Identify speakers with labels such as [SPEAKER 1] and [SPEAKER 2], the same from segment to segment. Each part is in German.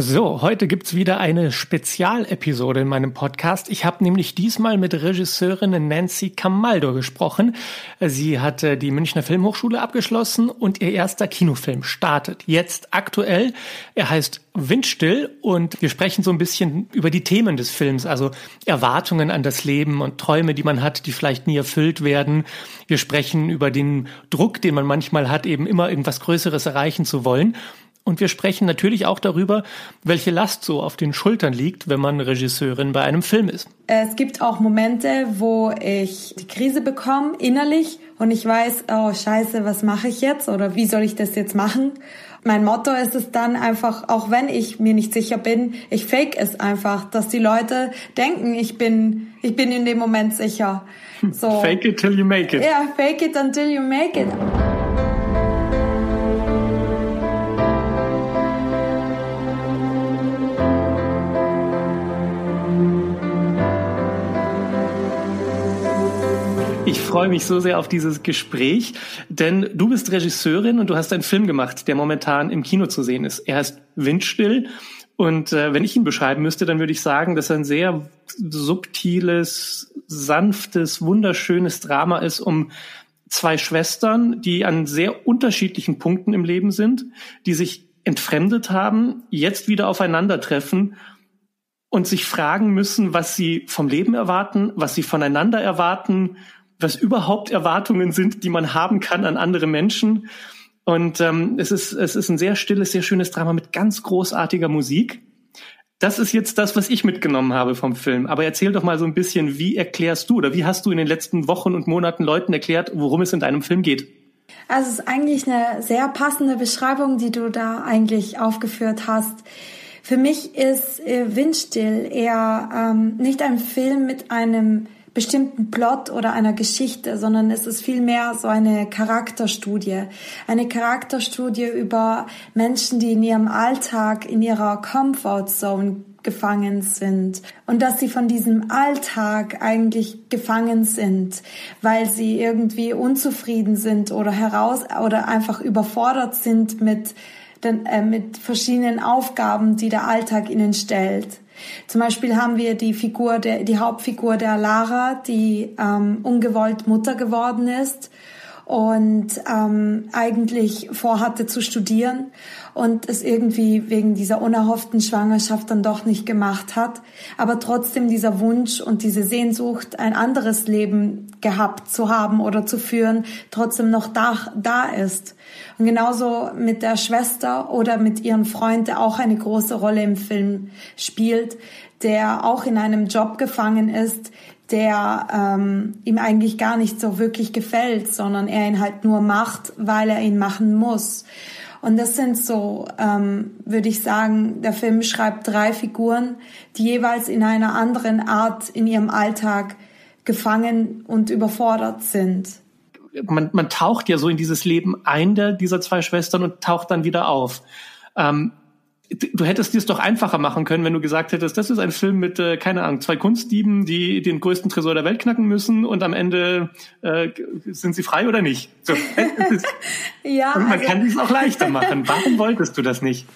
[SPEAKER 1] So, heute gibt's wieder eine Spezialepisode in meinem Podcast. Ich habe nämlich diesmal mit Regisseurin Nancy Camaldo gesprochen. Sie hat die Münchner Filmhochschule abgeschlossen und ihr erster Kinofilm startet jetzt aktuell. Er heißt Windstill und wir sprechen so ein bisschen über die Themen des Films, also Erwartungen an das Leben und Träume, die man hat, die vielleicht nie erfüllt werden. Wir sprechen über den Druck, den man manchmal hat, eben immer irgendwas Größeres erreichen zu wollen. Und wir sprechen natürlich auch darüber, welche Last so auf den Schultern liegt, wenn man Regisseurin bei einem Film ist.
[SPEAKER 2] Es gibt auch Momente, wo ich die Krise bekomme, innerlich, und ich weiß, oh scheiße, was mache ich jetzt oder wie soll ich das jetzt machen? Mein Motto ist es dann einfach, auch wenn ich mir nicht sicher bin, ich fake es einfach, dass die Leute denken, ich bin, ich bin in dem Moment sicher.
[SPEAKER 1] So. Fake it till you make it.
[SPEAKER 2] Ja, fake it until you make it.
[SPEAKER 1] Freue mich so sehr auf dieses Gespräch, denn du bist Regisseurin und du hast einen Film gemacht, der momentan im Kino zu sehen ist. Er heißt Windstill und äh, wenn ich ihn beschreiben müsste, dann würde ich sagen, dass er ein sehr subtiles, sanftes, wunderschönes Drama ist um zwei Schwestern, die an sehr unterschiedlichen Punkten im Leben sind, die sich entfremdet haben, jetzt wieder aufeinandertreffen und sich fragen müssen, was sie vom Leben erwarten, was sie voneinander erwarten was überhaupt Erwartungen sind, die man haben kann an andere Menschen. Und ähm, es, ist, es ist ein sehr stilles, sehr schönes Drama mit ganz großartiger Musik. Das ist jetzt das, was ich mitgenommen habe vom Film. Aber erzähl doch mal so ein bisschen, wie erklärst du oder wie hast du in den letzten Wochen und Monaten Leuten erklärt, worum es in deinem Film geht?
[SPEAKER 2] Also es ist eigentlich eine sehr passende Beschreibung, die du da eigentlich aufgeführt hast. Für mich ist äh, Windstill eher ähm, nicht ein Film mit einem bestimmten Plot oder einer Geschichte, sondern es ist vielmehr so eine Charakterstudie. Eine Charakterstudie über Menschen, die in ihrem Alltag, in ihrer Comfortzone gefangen sind und dass sie von diesem Alltag eigentlich gefangen sind, weil sie irgendwie unzufrieden sind oder heraus oder einfach überfordert sind mit den, äh, mit verschiedenen Aufgaben, die der Alltag ihnen stellt. Zum Beispiel haben wir die Figur, der, die Hauptfigur der Lara, die ähm, ungewollt Mutter geworden ist und ähm, eigentlich vorhatte zu studieren und es irgendwie wegen dieser unerhofften Schwangerschaft dann doch nicht gemacht hat, aber trotzdem dieser Wunsch und diese Sehnsucht, ein anderes Leben gehabt zu haben oder zu führen, trotzdem noch da, da ist. Und genauso mit der Schwester oder mit ihrem Freund, der auch eine große Rolle im Film spielt, der auch in einem Job gefangen ist, der ähm, ihm eigentlich gar nicht so wirklich gefällt, sondern er ihn halt nur macht, weil er ihn machen muss. Und das sind so, ähm, würde ich sagen, der Film schreibt drei Figuren, die jeweils in einer anderen Art in ihrem Alltag gefangen und überfordert sind.
[SPEAKER 1] Man, man taucht ja so in dieses Leben ein der, dieser zwei Schwestern und taucht dann wieder auf. Ähm, du hättest dir es doch einfacher machen können, wenn du gesagt hättest, das ist ein Film mit, äh, keine Ahnung, zwei Kunstdieben, die den größten Tresor der Welt knacken müssen und am Ende äh, sind sie frei oder nicht. So, ja, und man also, kann es auch leichter machen. Warum wolltest du das nicht?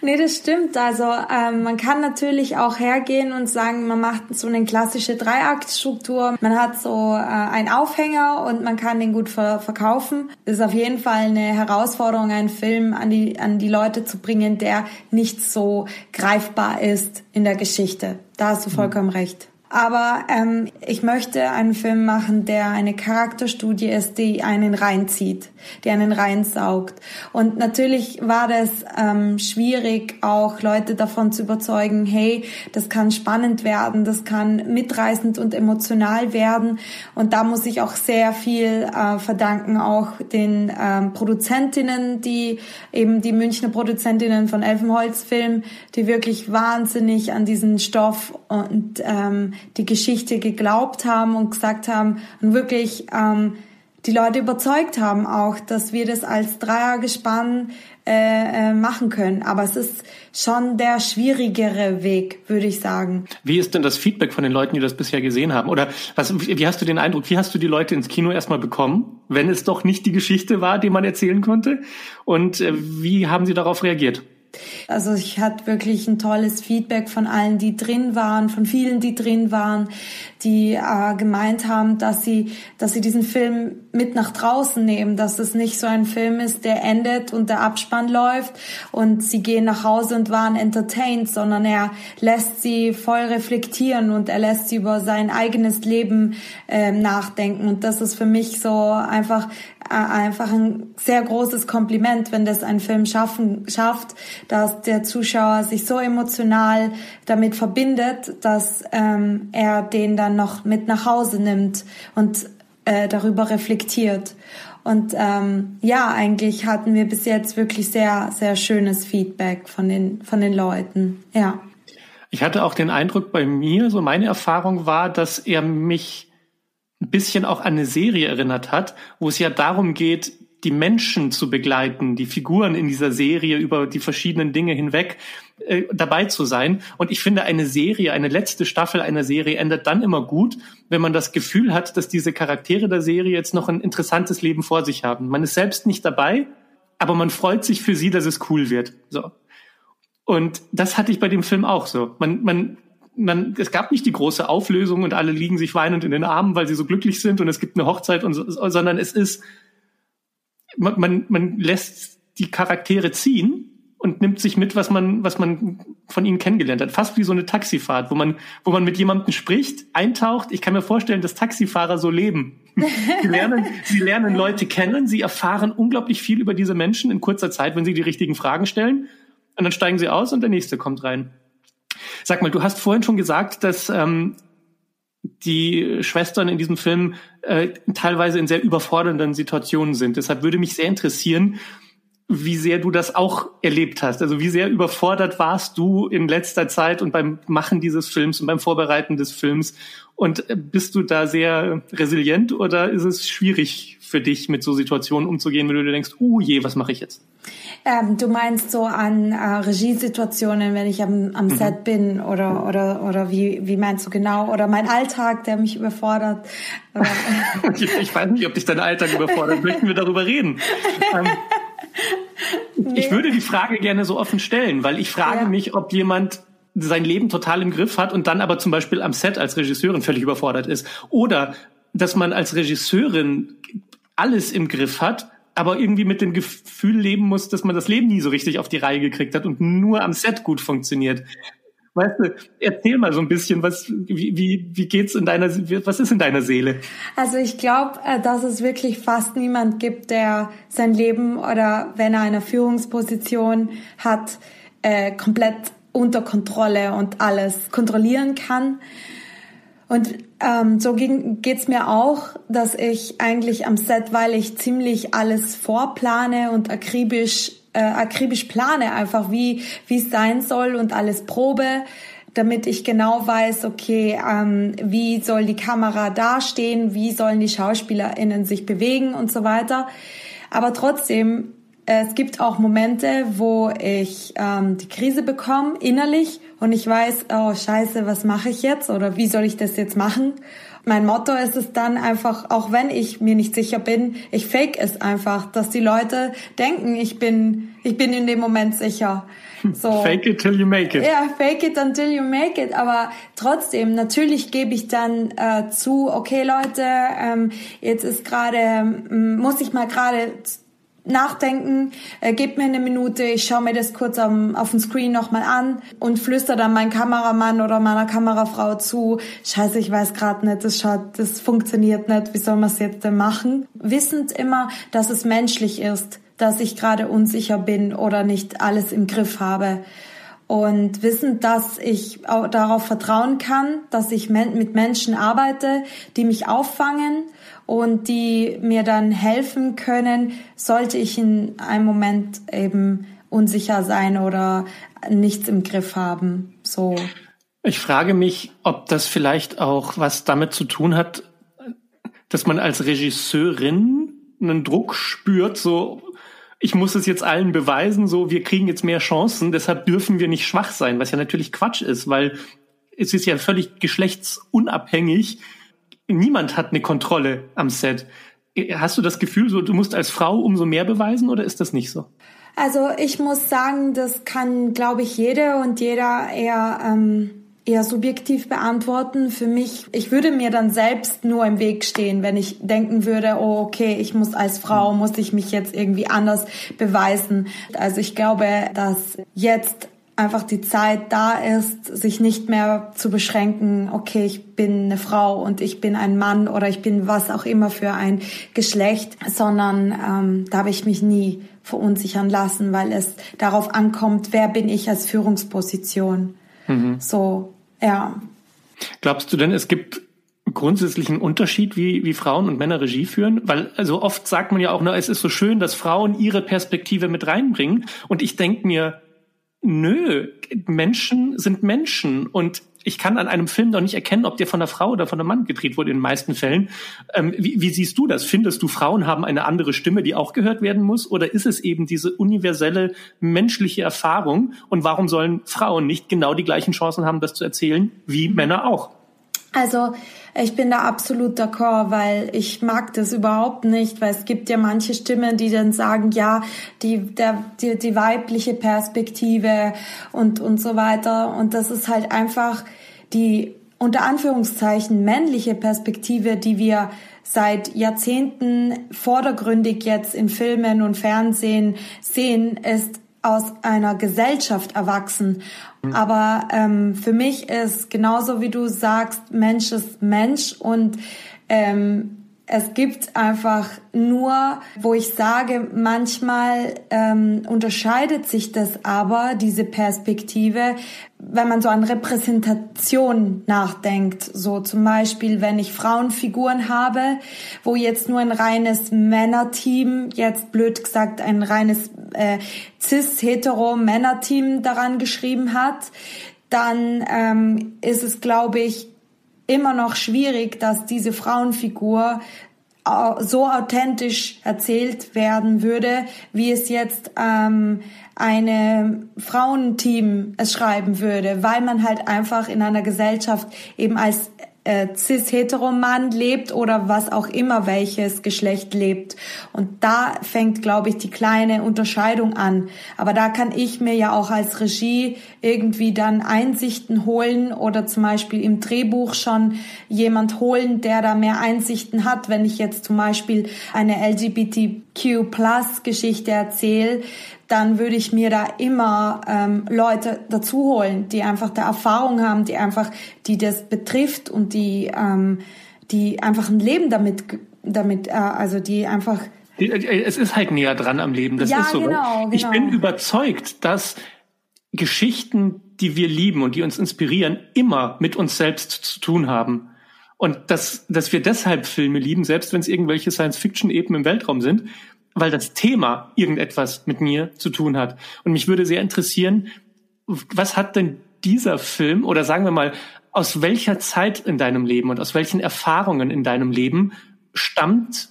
[SPEAKER 2] Nee, das stimmt. Also ähm, man kann natürlich auch hergehen und sagen, man macht so eine klassische Dreiaktstruktur. Man hat so äh, einen Aufhänger und man kann den gut ver verkaufen. Das ist auf jeden Fall eine Herausforderung, einen Film an die, an die Leute zu bringen, der nicht so greifbar ist in der Geschichte. Da hast du vollkommen mhm. recht. Aber ähm, ich möchte einen Film machen, der eine Charakterstudie ist, die einen reinzieht, die einen reinsaugt. Und natürlich war das ähm, schwierig, auch Leute davon zu überzeugen, hey, das kann spannend werden, das kann mitreißend und emotional werden. Und da muss ich auch sehr viel äh, verdanken, auch den ähm, Produzentinnen, die eben die Münchner Produzentinnen von Elfenholzfilm, die wirklich wahnsinnig an diesen Stoff und ähm, die Geschichte geglaubt haben und gesagt haben und wirklich ähm, die Leute überzeugt haben auch, dass wir das als Dreiergespann äh, äh, machen können. Aber es ist schon der schwierigere Weg, würde ich sagen.
[SPEAKER 1] Wie ist denn das Feedback von den Leuten, die das bisher gesehen haben? Oder was, wie hast du den Eindruck, wie hast du die Leute ins Kino erstmal bekommen, wenn es doch nicht die Geschichte war, die man erzählen konnte? Und äh, wie haben sie darauf reagiert?
[SPEAKER 2] Also ich hatte wirklich ein tolles Feedback von allen, die drin waren, von vielen, die drin waren, die äh, gemeint haben, dass sie, dass sie diesen Film mit nach draußen nehmen, dass es nicht so ein Film ist, der endet und der Abspann läuft und sie gehen nach Hause und waren entertained, sondern er lässt sie voll reflektieren und er lässt sie über sein eigenes Leben äh, nachdenken. Und das ist für mich so einfach äh, einfach ein sehr großes Kompliment, wenn das ein Film schaffen, schafft, dass der Zuschauer sich so emotional damit verbindet, dass ähm, er den dann noch mit nach Hause nimmt und äh, darüber reflektiert. Und ähm, ja, eigentlich hatten wir bis jetzt wirklich sehr, sehr schönes Feedback von den, von den Leuten. Ja.
[SPEAKER 1] Ich hatte auch den Eindruck bei mir, so meine Erfahrung war, dass er mich ein bisschen auch an eine Serie erinnert hat, wo es ja darum geht, die Menschen zu begleiten, die Figuren in dieser Serie über die verschiedenen Dinge hinweg äh, dabei zu sein. Und ich finde, eine Serie, eine letzte Staffel einer Serie endet dann immer gut, wenn man das Gefühl hat, dass diese Charaktere der Serie jetzt noch ein interessantes Leben vor sich haben. Man ist selbst nicht dabei, aber man freut sich für sie, dass es cool wird. So. Und das hatte ich bei dem Film auch so. Man, man man, es gab nicht die große Auflösung und alle liegen sich weinend in den Armen, weil sie so glücklich sind und es gibt eine Hochzeit und so, sondern es ist, man, man, man lässt die Charaktere ziehen und nimmt sich mit, was man, was man von ihnen kennengelernt hat. Fast wie so eine Taxifahrt, wo man, wo man mit jemandem spricht, eintaucht. Ich kann mir vorstellen, dass Taxifahrer so leben. Sie lernen, sie lernen Leute kennen, sie erfahren unglaublich viel über diese Menschen in kurzer Zeit, wenn sie die richtigen Fragen stellen. Und dann steigen sie aus und der nächste kommt rein. Sag mal, du hast vorhin schon gesagt, dass ähm, die Schwestern in diesem Film äh, teilweise in sehr überfordernden Situationen sind. Deshalb würde mich sehr interessieren, wie sehr du das auch erlebt hast. Also wie sehr überfordert warst du in letzter Zeit und beim Machen dieses Films und beim Vorbereiten des Films? Und bist du da sehr resilient oder ist es schwierig für dich, mit so Situationen umzugehen, wenn du dir denkst, uh je, was mache ich jetzt?
[SPEAKER 2] Ähm, du meinst so an äh, Regiesituationen, wenn ich am, am mhm. Set bin oder oder oder wie wie meinst du genau oder mein Alltag, der mich überfordert?
[SPEAKER 1] ich, ich weiß nicht, ob dich dein Alltag überfordert. Möchten wir darüber reden? Ähm, nee. Ich würde die Frage gerne so offen stellen, weil ich frage ja. mich, ob jemand sein Leben total im Griff hat und dann aber zum Beispiel am Set als Regisseurin völlig überfordert ist. Oder dass man als Regisseurin alles im Griff hat, aber irgendwie mit dem Gefühl leben muss, dass man das Leben nie so richtig auf die Reihe gekriegt hat und nur am Set gut funktioniert. Weißt du, erzähl mal so ein bisschen, was, wie, wie, wie geht's in deiner, was ist in deiner Seele?
[SPEAKER 2] Also ich glaube, äh, dass es wirklich fast niemand gibt, der sein Leben oder wenn er eine Führungsposition hat, äh, komplett unter Kontrolle und alles kontrollieren kann. Und ähm, so geht's mir auch, dass ich eigentlich am Set, weil ich ziemlich alles vorplane und akribisch, äh, akribisch plane, einfach wie wie es sein soll und alles probe, damit ich genau weiß, okay, ähm, wie soll die Kamera dastehen, wie sollen die SchauspielerInnen sich bewegen und so weiter. Aber trotzdem es gibt auch Momente, wo ich ähm, die Krise bekomme innerlich und ich weiß, oh scheiße, was mache ich jetzt oder wie soll ich das jetzt machen? Mein Motto ist es dann einfach, auch wenn ich mir nicht sicher bin, ich fake es einfach, dass die Leute denken, ich bin, ich bin in dem Moment sicher.
[SPEAKER 1] So. Fake it till you make it.
[SPEAKER 2] Ja, fake it until you make it. Aber trotzdem, natürlich gebe ich dann äh, zu, okay Leute, ähm, jetzt ist gerade, ähm, muss ich mal gerade nachdenken, äh, gebt mir eine Minute, ich schaue mir das kurz am, auf dem Screen nochmal an und flüster dann meinem Kameramann oder meiner Kamerafrau zu, scheiße, ich weiß gerade nicht, das schaut, das funktioniert nicht, wie soll man es jetzt denn machen? Wissend immer, dass es menschlich ist, dass ich gerade unsicher bin oder nicht alles im Griff habe. Und wissend, dass ich auch darauf vertrauen kann, dass ich mit Menschen arbeite, die mich auffangen und die mir dann helfen können, sollte ich in einem Moment eben unsicher sein oder nichts im Griff haben. So.
[SPEAKER 1] Ich frage mich, ob das vielleicht auch was damit zu tun hat, dass man als Regisseurin einen Druck spürt, so ich muss es jetzt allen beweisen, so wir kriegen jetzt mehr Chancen, deshalb dürfen wir nicht schwach sein, was ja natürlich Quatsch ist, weil es ist ja völlig geschlechtsunabhängig, niemand hat eine Kontrolle am Set. Hast du das Gefühl, so, du musst als Frau umso mehr beweisen oder ist das nicht so?
[SPEAKER 2] Also ich muss sagen, das kann, glaube ich, jeder und jeder eher ähm, eher subjektiv beantworten. Für mich, ich würde mir dann selbst nur im Weg stehen, wenn ich denken würde, oh okay, ich muss als Frau, muss ich mich jetzt irgendwie anders beweisen. Also ich glaube, dass jetzt einfach die Zeit da ist, sich nicht mehr zu beschränken, okay, ich bin eine Frau und ich bin ein Mann oder ich bin was auch immer für ein Geschlecht, sondern ähm, da habe ich mich nie verunsichern lassen, weil es darauf ankommt, wer bin ich als Führungsposition. Mhm. So, ja.
[SPEAKER 1] Glaubst du denn, es gibt grundsätzlichen Unterschied, wie, wie Frauen und Männer Regie führen? Weil also oft sagt man ja auch, na, es ist so schön, dass Frauen ihre Perspektive mit reinbringen. Und ich denke mir, nö, Menschen sind Menschen und ich kann an einem Film doch nicht erkennen, ob der von einer Frau oder von einem Mann gedreht wurde in den meisten Fällen. Ähm, wie, wie siehst du das? Findest du, Frauen haben eine andere Stimme, die auch gehört werden muss? Oder ist es eben diese universelle menschliche Erfahrung? Und warum sollen Frauen nicht genau die gleichen Chancen haben, das zu erzählen, wie Männer auch?
[SPEAKER 2] Also ich bin da absolut d'accord, weil ich mag das überhaupt nicht, weil es gibt ja manche Stimmen, die dann sagen, ja, die, der, die, die weibliche Perspektive und, und so weiter. Und das ist halt einfach die unter Anführungszeichen männliche Perspektive, die wir seit Jahrzehnten vordergründig jetzt in Filmen und Fernsehen sehen, ist aus einer Gesellschaft erwachsen. Mhm. Aber ähm, für mich ist genauso wie du sagst, Mensch ist Mensch und ähm, es gibt einfach nur, wo ich sage, manchmal ähm, unterscheidet sich das aber, diese Perspektive, wenn man so an Repräsentation nachdenkt. So zum Beispiel, wenn ich Frauenfiguren habe, wo jetzt nur ein reines Männerteam, jetzt blöd gesagt ein reines äh, cis-hetero-Männerteam daran geschrieben hat, dann ähm, ist es, glaube ich, immer noch schwierig, dass diese Frauenfigur so authentisch erzählt werden würde, wie es jetzt ähm, eine Frauenteam es schreiben würde, weil man halt einfach in einer Gesellschaft eben als äh, cis-hetero-Mann lebt oder was auch immer welches Geschlecht lebt. Und da fängt, glaube ich, die kleine Unterscheidung an. Aber da kann ich mir ja auch als Regie irgendwie dann Einsichten holen oder zum Beispiel im Drehbuch schon jemand holen, der da mehr Einsichten hat. Wenn ich jetzt zum Beispiel eine LGBTQ-Plus-Geschichte erzähle, dann würde ich mir da immer ähm, Leute dazu holen, die einfach der Erfahrung haben, die einfach, die das betrifft und die, ähm, die einfach ein Leben damit, damit, äh, also die einfach
[SPEAKER 1] äh, es ist halt näher dran am Leben. Das
[SPEAKER 2] ja,
[SPEAKER 1] ist so.
[SPEAKER 2] Genau, genau.
[SPEAKER 1] Ich bin überzeugt, dass Geschichten, die wir lieben und die uns inspirieren, immer mit uns selbst zu tun haben. Und dass, dass wir deshalb Filme lieben, selbst wenn es irgendwelche Science-Fiction eben im Weltraum sind, weil das Thema irgendetwas mit mir zu tun hat. Und mich würde sehr interessieren, was hat denn dieser Film oder sagen wir mal, aus welcher Zeit in deinem Leben und aus welchen Erfahrungen in deinem Leben stammt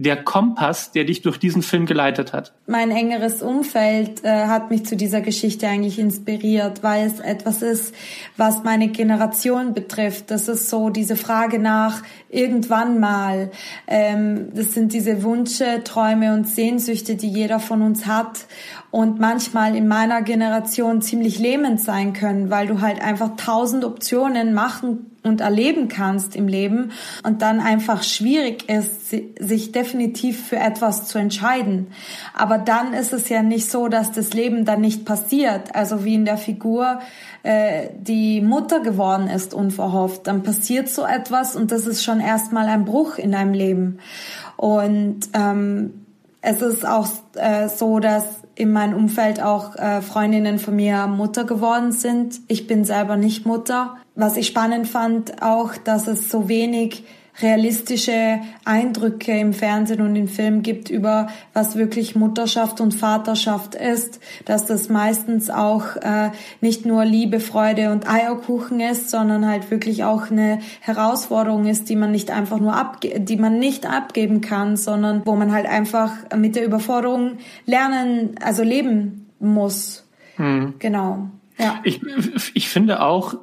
[SPEAKER 1] der Kompass, der dich durch diesen Film geleitet hat?
[SPEAKER 2] Mein engeres Umfeld äh, hat mich zu dieser Geschichte eigentlich inspiriert, weil es etwas ist, was meine Generation betrifft. Das ist so diese Frage nach irgendwann mal. Ähm, das sind diese Wünsche, Träume und Sehnsüchte, die jeder von uns hat und manchmal in meiner Generation ziemlich lähmend sein können, weil du halt einfach tausend Optionen machen und erleben kannst im Leben und dann einfach schwierig ist, sich definitiv für etwas zu entscheiden. Aber dann ist es ja nicht so, dass das Leben dann nicht passiert. Also wie in der Figur, äh, die Mutter geworden ist unverhofft, dann passiert so etwas und das ist schon erstmal ein Bruch in deinem Leben. Und ähm, es ist auch äh, so, dass in meinem Umfeld auch äh, Freundinnen von mir Mutter geworden sind. Ich bin selber nicht Mutter. Was ich spannend fand, auch, dass es so wenig realistische Eindrücke im Fernsehen und im Film gibt über was wirklich Mutterschaft und Vaterschaft ist, dass das meistens auch äh, nicht nur Liebe, Freude und Eierkuchen ist, sondern halt wirklich auch eine Herausforderung ist, die man nicht einfach nur abge die man nicht abgeben kann, sondern wo man halt einfach mit der Überforderung lernen, also leben muss. Hm. Genau.
[SPEAKER 1] Ja. Ich, ich finde auch,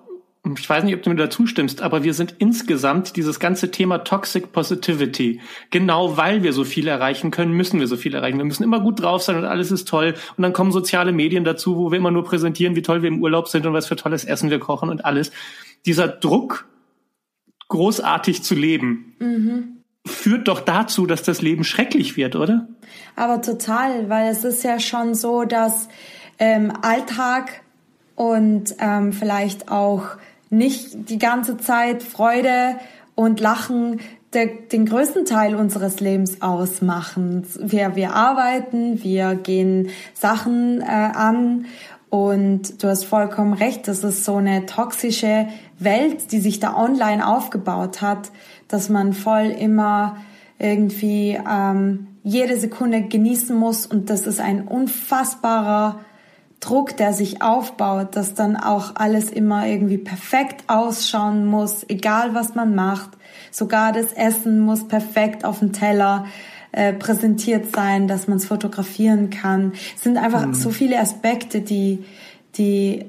[SPEAKER 1] ich weiß nicht, ob du mir dazu stimmst, aber wir sind insgesamt dieses ganze Thema Toxic Positivity. Genau weil wir so viel erreichen können, müssen wir so viel erreichen. Wir müssen immer gut drauf sein und alles ist toll. Und dann kommen soziale Medien dazu, wo wir immer nur präsentieren, wie toll wir im Urlaub sind und was für tolles Essen wir kochen und alles. Dieser Druck, großartig zu leben, mhm. führt doch dazu, dass das Leben schrecklich wird, oder?
[SPEAKER 2] Aber total, weil es ist ja schon so, dass ähm, Alltag und ähm, vielleicht auch nicht die ganze Zeit Freude und Lachen der, den größten Teil unseres Lebens ausmachen. Wir, wir arbeiten, wir gehen Sachen äh, an und du hast vollkommen recht, das ist so eine toxische Welt, die sich da online aufgebaut hat, dass man voll immer irgendwie ähm, jede Sekunde genießen muss und das ist ein unfassbarer Druck, der sich aufbaut, dass dann auch alles immer irgendwie perfekt ausschauen muss, egal was man macht. Sogar das Essen muss perfekt auf dem Teller äh, präsentiert sein, dass man es fotografieren kann. Es sind einfach mhm. so viele Aspekte, die, die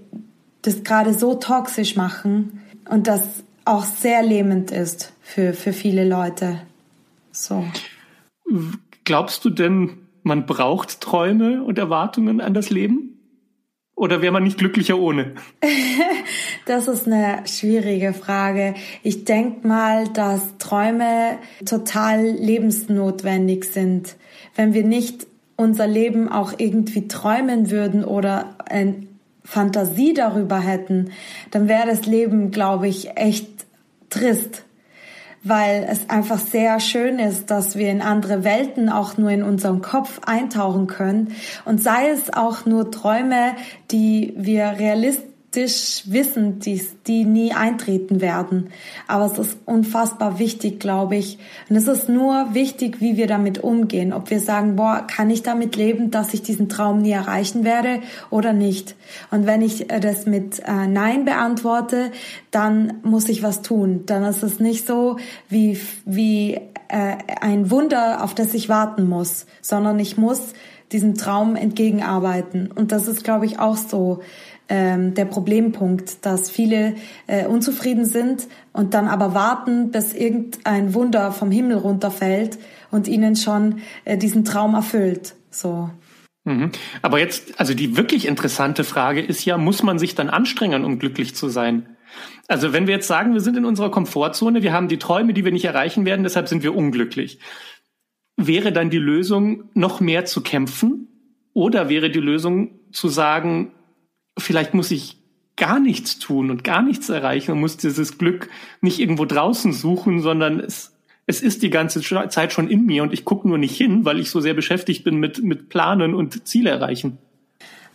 [SPEAKER 2] das gerade so toxisch machen und das auch sehr lähmend ist für, für viele Leute. So.
[SPEAKER 1] Glaubst du denn, man braucht Träume und Erwartungen an das Leben? Oder wäre man nicht glücklicher ohne?
[SPEAKER 2] das ist eine schwierige Frage. Ich denke mal, dass Träume total lebensnotwendig sind. Wenn wir nicht unser Leben auch irgendwie träumen würden oder eine Fantasie darüber hätten, dann wäre das Leben, glaube ich, echt trist weil es einfach sehr schön ist, dass wir in andere Welten auch nur in unserem Kopf eintauchen können. Und sei es auch nur Träume, die wir realistisch wissen, die, die nie eintreten werden. Aber es ist unfassbar wichtig, glaube ich. Und es ist nur wichtig, wie wir damit umgehen. Ob wir sagen, boah, kann ich damit leben, dass ich diesen Traum nie erreichen werde oder nicht. Und wenn ich äh, das mit äh, Nein beantworte, dann muss ich was tun. Dann ist es nicht so wie, wie äh, ein Wunder, auf das ich warten muss, sondern ich muss diesem Traum entgegenarbeiten. Und das ist, glaube ich, auch so ähm, der Problempunkt, dass viele äh, unzufrieden sind und dann aber warten, bis irgendein Wunder vom Himmel runterfällt und ihnen schon äh, diesen Traum erfüllt. So.
[SPEAKER 1] Mhm. Aber jetzt, also die wirklich interessante Frage ist ja, muss man sich dann anstrengen, um glücklich zu sein? Also wenn wir jetzt sagen, wir sind in unserer Komfortzone, wir haben die Träume, die wir nicht erreichen werden, deshalb sind wir unglücklich. Wäre dann die Lösung, noch mehr zu kämpfen? Oder wäre die Lösung zu sagen, vielleicht muss ich gar nichts tun und gar nichts erreichen und muss dieses Glück nicht irgendwo draußen suchen, sondern es, es ist die ganze Zeit schon in mir und ich gucke nur nicht hin, weil ich so sehr beschäftigt bin mit, mit Planen und Ziele erreichen.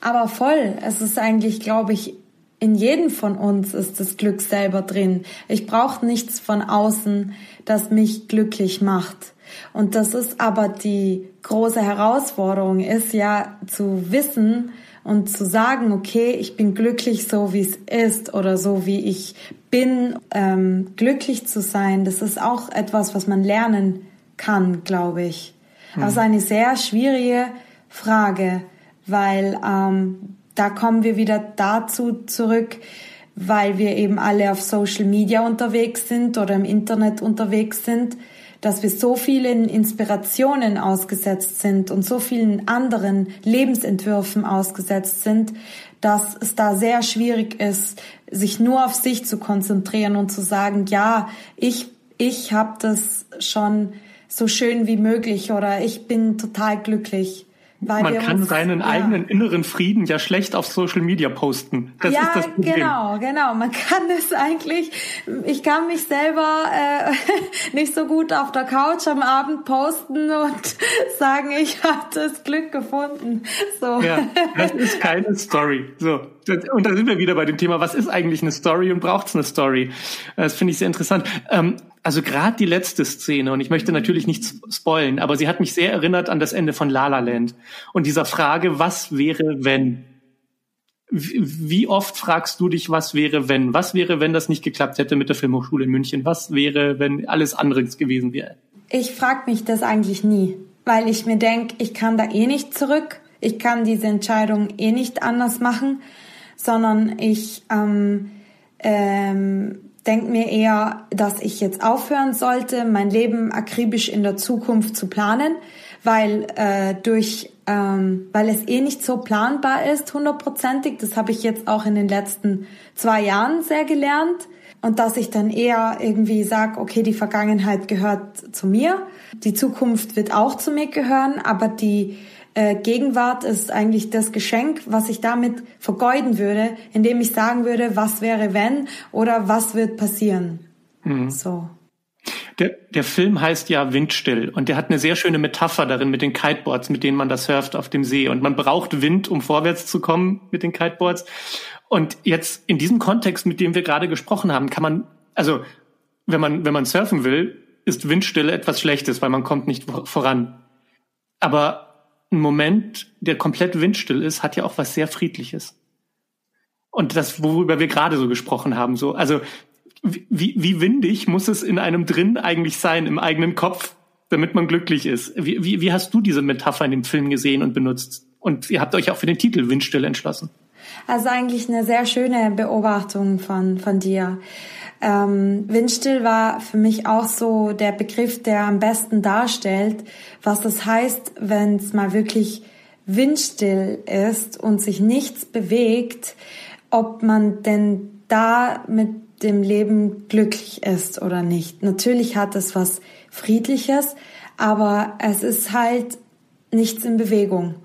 [SPEAKER 2] Aber voll. Es ist eigentlich, glaube ich, in jedem von uns ist das Glück selber drin. Ich brauche nichts von außen, das mich glücklich macht. Und das ist aber die große Herausforderung, ist ja zu wissen, und zu sagen, okay, ich bin glücklich so, wie es ist oder so, wie ich bin, ähm, glücklich zu sein, das ist auch etwas, was man lernen kann, glaube ich. Mhm. Aber es ist eine sehr schwierige Frage, weil ähm, da kommen wir wieder dazu zurück, weil wir eben alle auf Social Media unterwegs sind oder im Internet unterwegs sind, dass wir so vielen Inspirationen ausgesetzt sind und so vielen anderen Lebensentwürfen ausgesetzt sind, dass es da sehr schwierig ist, sich nur auf sich zu konzentrieren und zu sagen, ja, ich, ich habe das schon so schön wie möglich oder ich bin total glücklich.
[SPEAKER 1] Weil Man kann uns, seinen ja. eigenen inneren Frieden ja schlecht auf Social Media posten.
[SPEAKER 2] Das ja, ist das Problem. genau, genau. Man kann es eigentlich, ich kann mich selber äh, nicht so gut auf der Couch am Abend posten und sagen, ich habe das Glück gefunden. So.
[SPEAKER 1] Ja, das ist keine Story. So. Und da sind wir wieder bei dem Thema, was ist eigentlich eine Story und braucht es eine Story? Das finde ich sehr interessant. Ähm, also gerade die letzte Szene, und ich möchte natürlich nicht spoilen, aber sie hat mich sehr erinnert an das Ende von La La Land. Und dieser Frage, was wäre, wenn? Wie oft fragst du dich, was wäre, wenn? Was wäre, wenn das nicht geklappt hätte mit der Filmhochschule in München? Was wäre, wenn alles anderes gewesen wäre?
[SPEAKER 2] Ich frage mich das eigentlich nie, weil ich mir denke, ich kann da eh nicht zurück. Ich kann diese Entscheidung eh nicht anders machen, sondern ich... Ähm, ähm, denke mir eher, dass ich jetzt aufhören sollte, mein Leben akribisch in der Zukunft zu planen, weil äh, durch ähm, weil es eh nicht so planbar ist, hundertprozentig. Das habe ich jetzt auch in den letzten zwei Jahren sehr gelernt. Und dass ich dann eher irgendwie sage, okay, die Vergangenheit gehört zu mir, die Zukunft wird auch zu mir gehören, aber die äh, Gegenwart ist eigentlich das Geschenk, was ich damit vergeuden würde, indem ich sagen würde, was wäre wenn oder was wird passieren. Mhm. So.
[SPEAKER 1] Der, der Film heißt ja Windstill und der hat eine sehr schöne Metapher darin mit den Kiteboards, mit denen man das surft auf dem See. Und man braucht Wind, um vorwärts zu kommen mit den Kiteboards. Und jetzt in diesem Kontext, mit dem wir gerade gesprochen haben, kann man, also wenn man, wenn man surfen will, ist Windstille etwas Schlechtes, weil man kommt nicht voran. Aber ein Moment, der komplett windstill ist, hat ja auch was sehr Friedliches. Und das, worüber wir gerade so gesprochen haben, so, also wie, wie windig muss es in einem drin eigentlich sein, im eigenen Kopf, damit man glücklich ist? Wie, wie, wie hast du diese Metapher in dem Film gesehen und benutzt? Und ihr habt euch auch für den Titel Windstill entschlossen.
[SPEAKER 2] Also eigentlich eine sehr schöne Beobachtung von, von dir. Ähm, Windstill war für mich auch so der Begriff, der am besten darstellt, was das heißt, wenn es mal wirklich windstill ist und sich nichts bewegt, ob man denn da mit dem Leben glücklich ist oder nicht. Natürlich hat es was Friedliches, aber es ist halt nichts in Bewegung.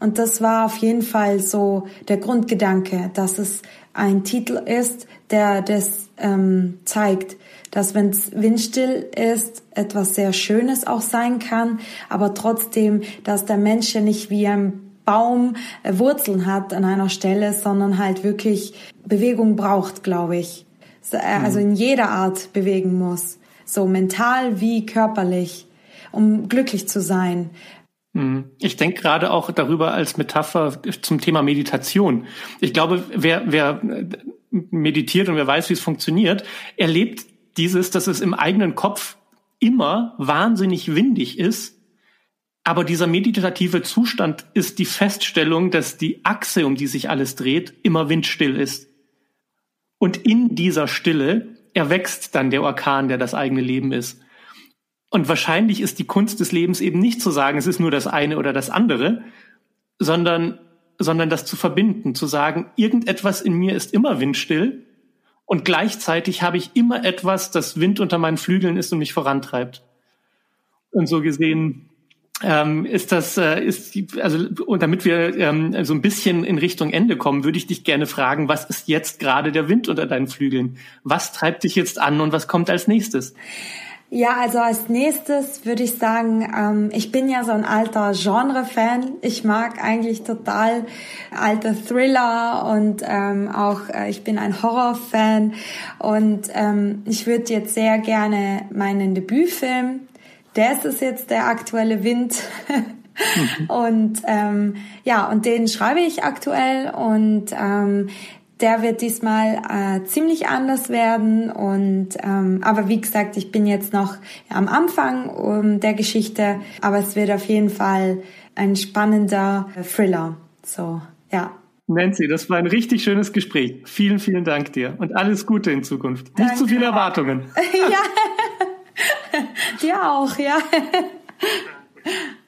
[SPEAKER 2] Und das war auf jeden Fall so der Grundgedanke, dass es ein Titel ist, der das ähm, zeigt, dass wenn es windstill ist, etwas sehr Schönes auch sein kann, aber trotzdem, dass der Mensch ja nicht wie ein Baum äh, Wurzeln hat an einer Stelle, sondern halt wirklich Bewegung braucht, glaube ich. Äh, also in jeder Art bewegen muss, so mental wie körperlich, um glücklich zu sein.
[SPEAKER 1] Mhm. Ich denke gerade auch darüber als Metapher zum Thema Meditation. Ich glaube, wer, wer meditiert und wer weiß, wie es funktioniert, erlebt dieses, dass es im eigenen Kopf immer wahnsinnig windig ist. Aber dieser meditative Zustand ist die Feststellung, dass die Achse, um die sich alles dreht, immer windstill ist. Und in dieser Stille erwächst dann der Orkan, der das eigene Leben ist. Und wahrscheinlich ist die Kunst des Lebens eben nicht zu sagen, es ist nur das eine oder das andere, sondern, sondern das zu verbinden, zu sagen, irgendetwas in mir ist immer windstill und gleichzeitig habe ich immer etwas, das Wind unter meinen Flügeln ist und mich vorantreibt. Und so gesehen ähm, ist das, äh, ist die, also und damit wir ähm, so ein bisschen in Richtung Ende kommen, würde ich dich gerne fragen, was ist jetzt gerade der Wind unter deinen Flügeln? Was treibt dich jetzt an und was kommt als nächstes?
[SPEAKER 2] Ja, also als nächstes würde ich sagen, ähm, ich bin ja so ein alter Genre-Fan. Ich mag eigentlich total alte Thriller und ähm, auch äh, ich bin ein Horror-Fan und ähm, ich würde jetzt sehr gerne meinen Debütfilm, das ist jetzt der aktuelle Wind. mhm. Und ähm, ja, und den schreibe ich aktuell und ähm, der wird diesmal äh, ziemlich anders werden und ähm, aber wie gesagt, ich bin jetzt noch am Anfang um, der Geschichte, aber es wird auf jeden Fall ein spannender Thriller. So, ja.
[SPEAKER 1] Nancy, das war ein richtig schönes Gespräch. Vielen, vielen Dank dir und alles Gute in Zukunft. Danke. Nicht zu viele Erwartungen.
[SPEAKER 2] ja. dir auch, ja.